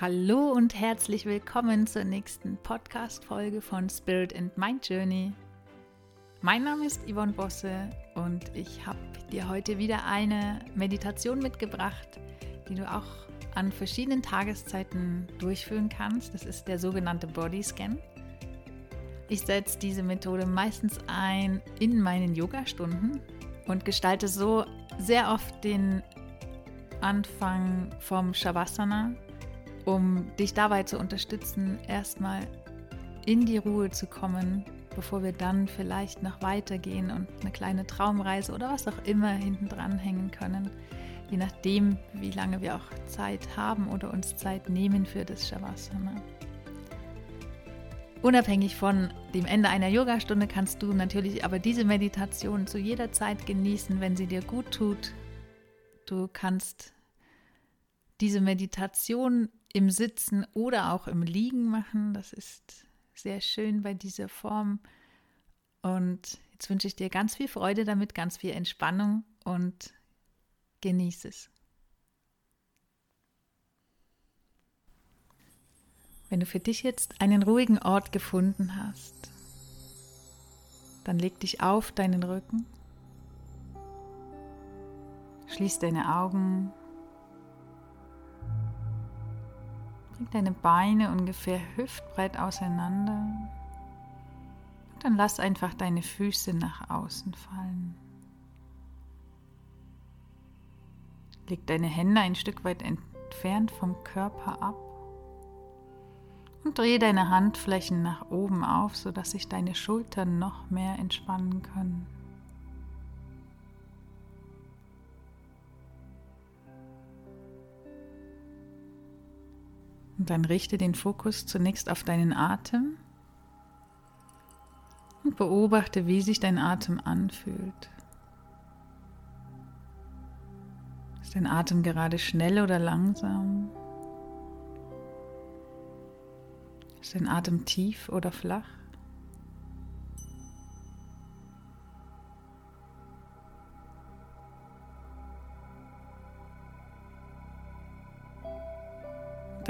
Hallo und herzlich willkommen zur nächsten Podcast-Folge von Spirit and Mind Journey. Mein Name ist Yvonne Bosse und ich habe dir heute wieder eine Meditation mitgebracht, die du auch an verschiedenen Tageszeiten durchführen kannst. Das ist der sogenannte Body Scan. Ich setze diese Methode meistens ein in meinen Yoga-Stunden und gestalte so sehr oft den Anfang vom Shavasana, um dich dabei zu unterstützen, erstmal in die Ruhe zu kommen, bevor wir dann vielleicht noch weitergehen und eine kleine Traumreise oder was auch immer hinten dran hängen können, je nachdem, wie lange wir auch Zeit haben oder uns Zeit nehmen für das Shavasana. Unabhängig von dem Ende einer Yogastunde kannst du natürlich aber diese Meditation zu jeder Zeit genießen, wenn sie dir gut tut. Du kannst diese Meditation im Sitzen oder auch im Liegen machen. Das ist sehr schön bei dieser Form. Und jetzt wünsche ich dir ganz viel Freude damit, ganz viel Entspannung und genieße es. Wenn du für dich jetzt einen ruhigen Ort gefunden hast, dann leg dich auf deinen Rücken, schließ deine Augen Bring deine Beine ungefähr hüftbreit auseinander. Und dann lass einfach deine Füße nach außen fallen. Leg deine Hände ein Stück weit entfernt vom Körper ab und drehe deine Handflächen nach oben auf, sodass sich deine Schultern noch mehr entspannen können. Und dann richte den Fokus zunächst auf deinen Atem und beobachte, wie sich dein Atem anfühlt. Ist dein Atem gerade schnell oder langsam? Ist dein Atem tief oder flach?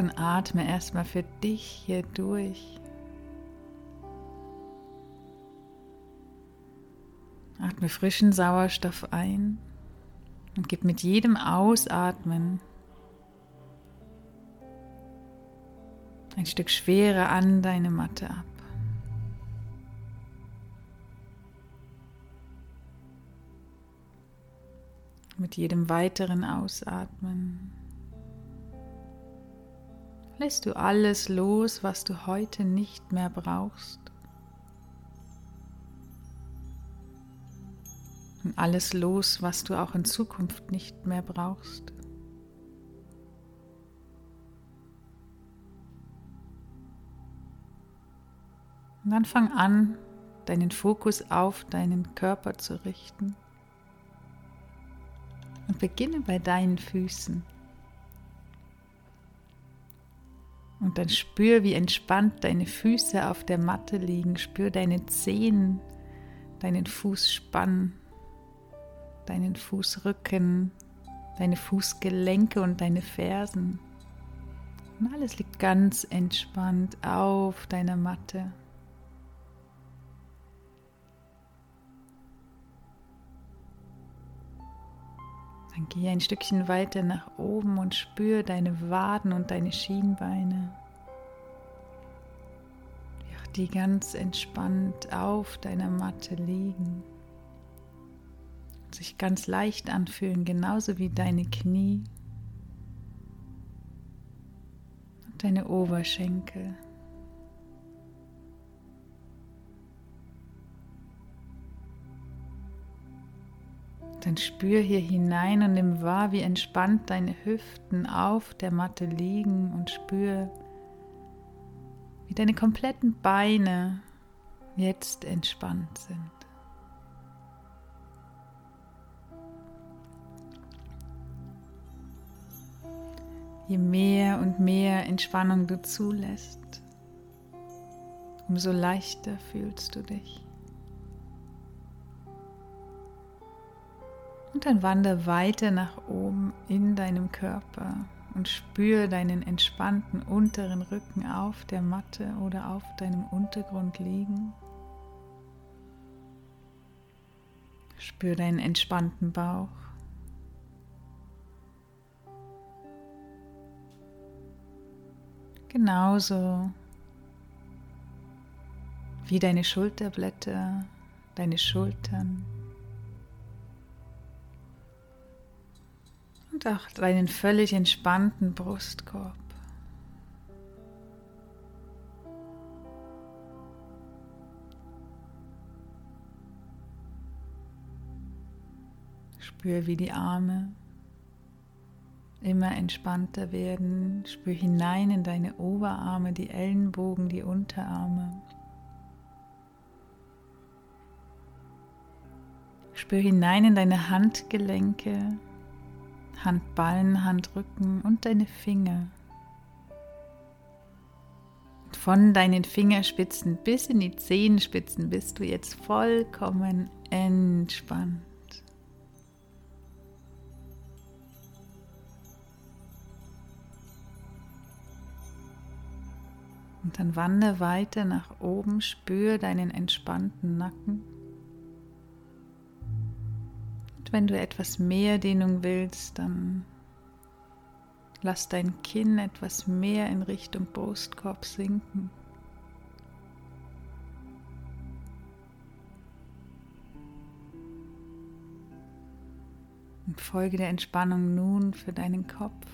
Dann atme erstmal für dich hier durch. Atme frischen Sauerstoff ein und gib mit jedem Ausatmen ein Stück Schwere an deine Matte ab. Mit jedem weiteren Ausatmen lässt du alles los, was du heute nicht mehr brauchst. Und alles los, was du auch in Zukunft nicht mehr brauchst. Und dann fang an, deinen Fokus auf deinen Körper zu richten. Und beginne bei deinen Füßen. Und dann spür, wie entspannt deine Füße auf der Matte liegen. Spür deine Zehen, deinen Fußspann, deinen Fußrücken, deine Fußgelenke und deine Fersen. Und alles liegt ganz entspannt auf deiner Matte. Dann geh ein Stückchen weiter nach oben und spür deine Waden und deine Schienbeine. Die ganz entspannt auf deiner Matte liegen. Und sich ganz leicht anfühlen, genauso wie deine Knie und deine Oberschenkel. Dann spür hier hinein und nimm wahr, wie entspannt deine Hüften auf der Matte liegen und spür, wie deine kompletten Beine jetzt entspannt sind. Je mehr und mehr Entspannung du zulässt, umso leichter fühlst du dich. Und dann wander weiter nach oben in deinem Körper. und spür deinen entspannten unteren Rücken auf der Matte oder auf deinem Untergrund liegen. Spür deinen entspannten Bauch. Genauso wie deine Schulterblätter, deine Schultern und auch deinen völlig entspannten Brustkorb. Spür, wie die Arme immer entspannter werden. Spür hinein in deine Oberarme, die Ellenbogen, die Unterarme. Spür hinein in deine Handgelenke, Handballen, Handrücken und deine Finger. von deinen Fingerspitzen bis in die Zehenspitzen bist du jetzt vollkommen entspannt. Und dann wandere weiter nach oben, spür deinen entspannten Nacken. Wenn du etwas mehr Dehnung willst, dann lass dein Kinn etwas mehr in Richtung Brustkorb sinken. Und folge der Entspannung nun für deinen Kopf.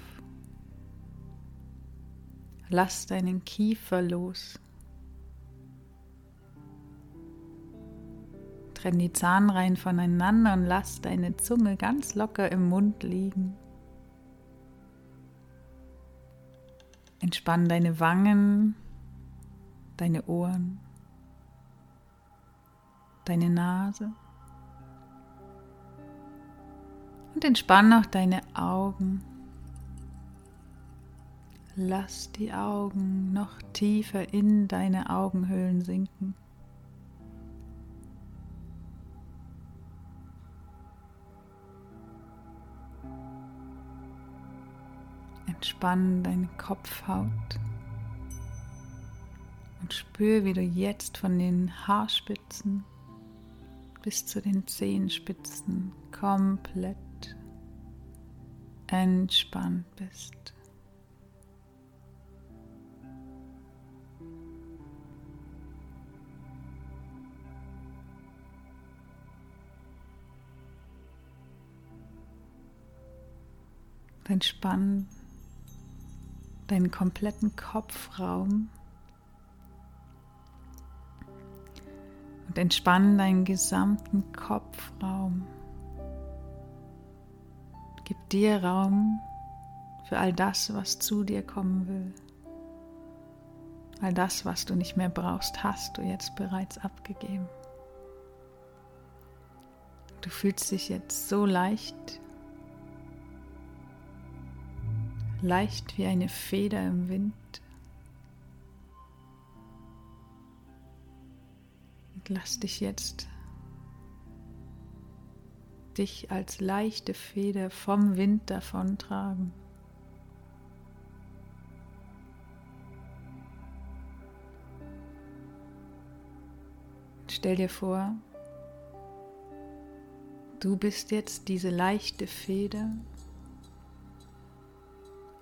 Lass deinen Kiefer los. Trenn die Zahnreihen voneinander und lass deine Zunge ganz locker im Mund liegen. Entspann deine Wangen, deine Ohren, deine Nase und entspann auch deine Augen. Lass die Augen noch tiefer in deine Augenhöhlen sinken. Entspann deine Kopfhaut und spür, wie du jetzt von den Haarspitzen bis zu den Zehenspitzen komplett entspannt bist. Entspann deinen kompletten Kopfraum und entspann deinen gesamten Kopfraum. Gib dir Raum für all das, was zu dir kommen will. All das, was du nicht mehr brauchst, hast du jetzt bereits abgegeben. Du fühlst dich jetzt so leicht leicht wie eine Feder im Wind. Und lass dich jetzt dich als leichte Feder vom Wind davontragen. Stell dir vor, du bist jetzt diese leichte Feder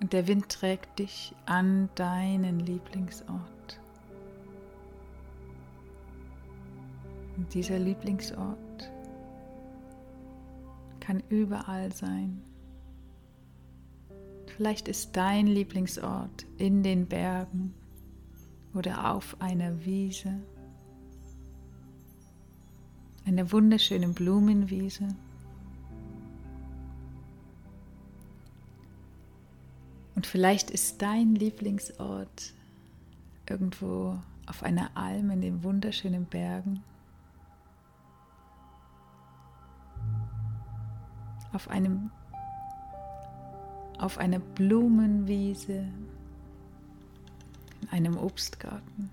und der Wind trägt dich an deinen Lieblingsort. Und dieser Lieblingsort kann überall sein. Vielleicht ist dein Lieblingsort in den Bergen oder auf einer Wiese, einer wunderschönen Blumenwiese Und vielleicht ist dein Lieblingsort irgendwo auf einer Alm in den wunderschönen Bergen. Auf einem auf einer Blumenwiese, in einem Obstgarten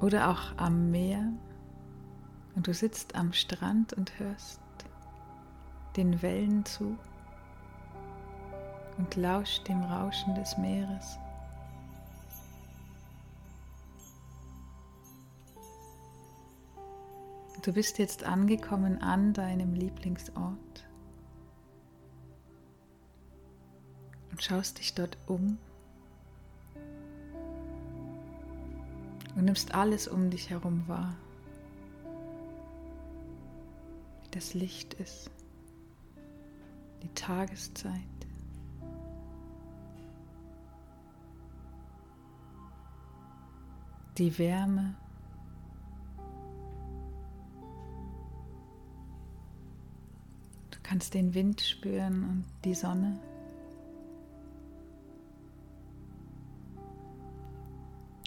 oder auch am Meer und du sitzt am Strand und hörst den Wellen zu und lausch dem Rauschen des Meeres. Du bist jetzt angekommen an deinem Lieblingsort und schaust dich dort um und nimmst alles um dich herum wahr, wie das Licht ist, die Tageszeit. Die Wärme, du kannst den Wind spüren und die Sonne.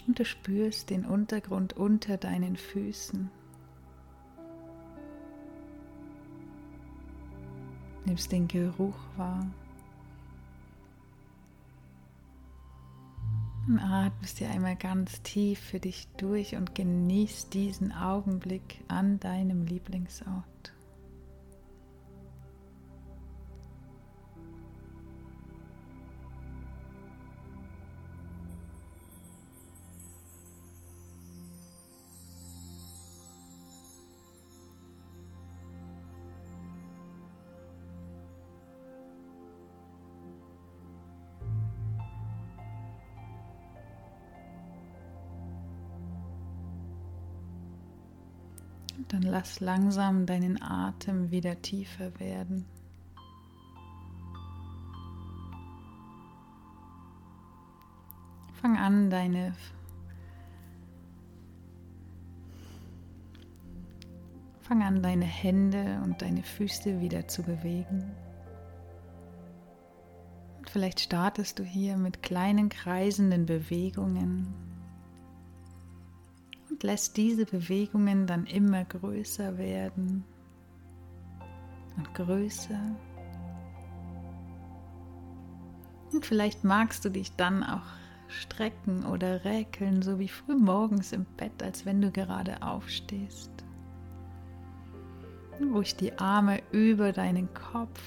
und du spürst den Untergrund unter deinen Füßen. Nimmst den Geruch wahr. Und atmest dir einmal ganz tief für dich durch und genießt diesen Augenblick an deinem Lieblingsort. Dann lass langsam deinen Atem wieder tiefer werden. Fang an, deine Fang an, deine Hände und deine Füße wieder zu bewegen. Und vielleicht startest du hier mit kleinen kreisenden Bewegungen lässt diese Bewegungen dann immer größer werden und größer. Und vielleicht magst du dich dann auch strecken oder räkeln, so wie früh morgens im Bett, als wenn du gerade aufstehst. Ruhig die Arme über deinen Kopf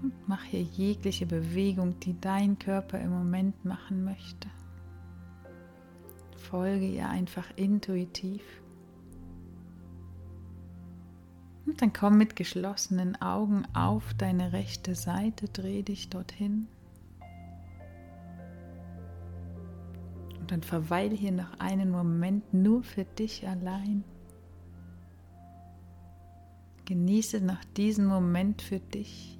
und mach hier jegliche Bewegung, die dein Körper im Moment machen möchte folge ihr einfach intuitiv. Und dann komm mit geschlossenen Augen auf deine rechte Seite, dreh dich dorthin. Und dann verweile hier noch einen Moment nur für dich allein. Genieße noch diesen Moment für dich.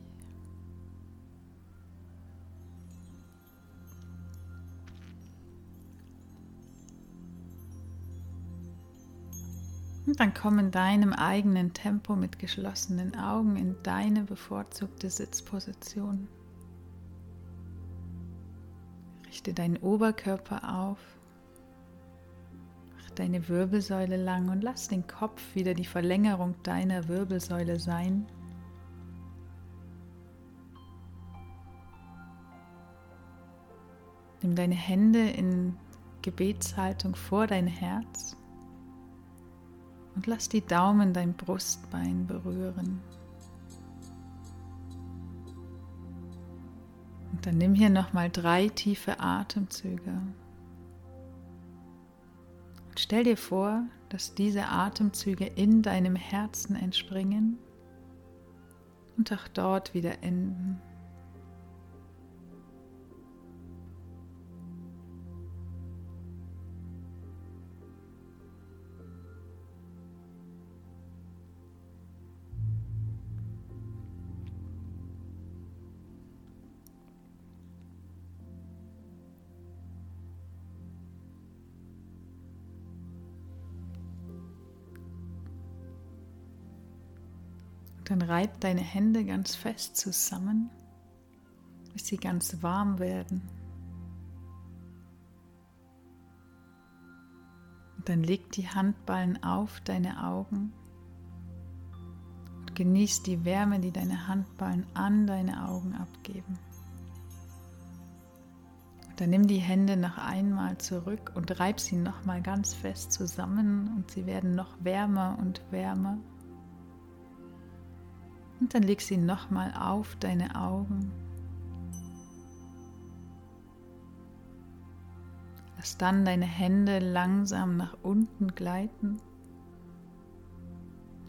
Und dann komm in deinem eigenen Tempo mit geschlossenen Augen in deine bevorzugte Sitzposition. Richte deinen Oberkörper auf, mach deine Wirbelsäule lang und lass den Kopf wieder die Verlängerung deiner Wirbelsäule sein. Nimm deine Hände in Gebetshaltung vor dein Herz. Und lass die Daumen dein Brustbein berühren. Und dann nimm hier nochmal drei tiefe Atemzüge. Und stell dir vor, dass diese Atemzüge in deinem Herzen entspringen und auch dort wieder enden. Dann reib deine Hände ganz fest zusammen, bis sie ganz warm werden. Und dann leg die Handballen auf deine Augen und genieß die Wärme, die deine Handballen an deine Augen abgeben. Und dann nimm die Hände noch einmal zurück und reib sie nochmal ganz fest zusammen und sie werden noch wärmer und wärmer. Und dann leg sie nochmal auf deine Augen. Lass dann deine Hände langsam nach unten gleiten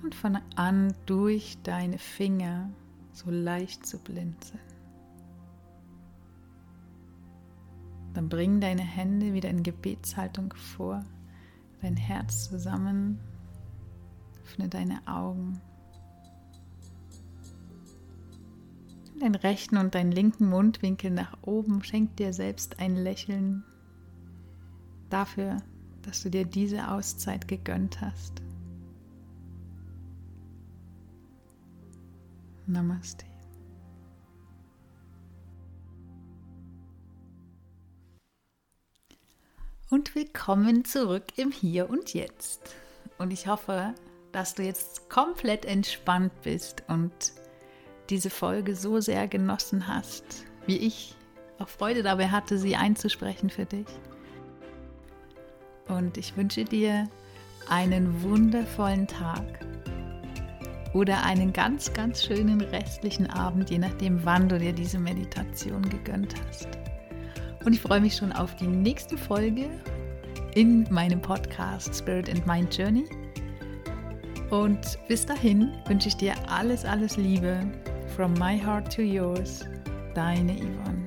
und von an durch deine Finger so leicht zu blinzeln. Dann bring deine Hände wieder in Gebetshaltung vor, dein Herz zusammen, öffne deine Augen. Deinen rechten und deinen linken Mundwinkel nach oben, schenk dir selbst ein Lächeln dafür, dass du dir diese Auszeit gegönnt hast. Namaste. Und willkommen zurück im Hier und Jetzt. Und ich hoffe, dass du jetzt komplett entspannt bist und diese Folge so sehr genossen hast, wie ich auch Freude dabei hatte, sie einzusprechen für dich. Und ich wünsche dir einen wundervollen Tag oder einen ganz, ganz schönen restlichen Abend, je nachdem, wann du dir diese Meditation gegönnt hast. Und ich freue mich schon auf die nächste Folge in meinem Podcast Spirit and Mind Journey. Und bis dahin wünsche ich dir alles, alles Liebe. From my heart to yours, deine Yvonne.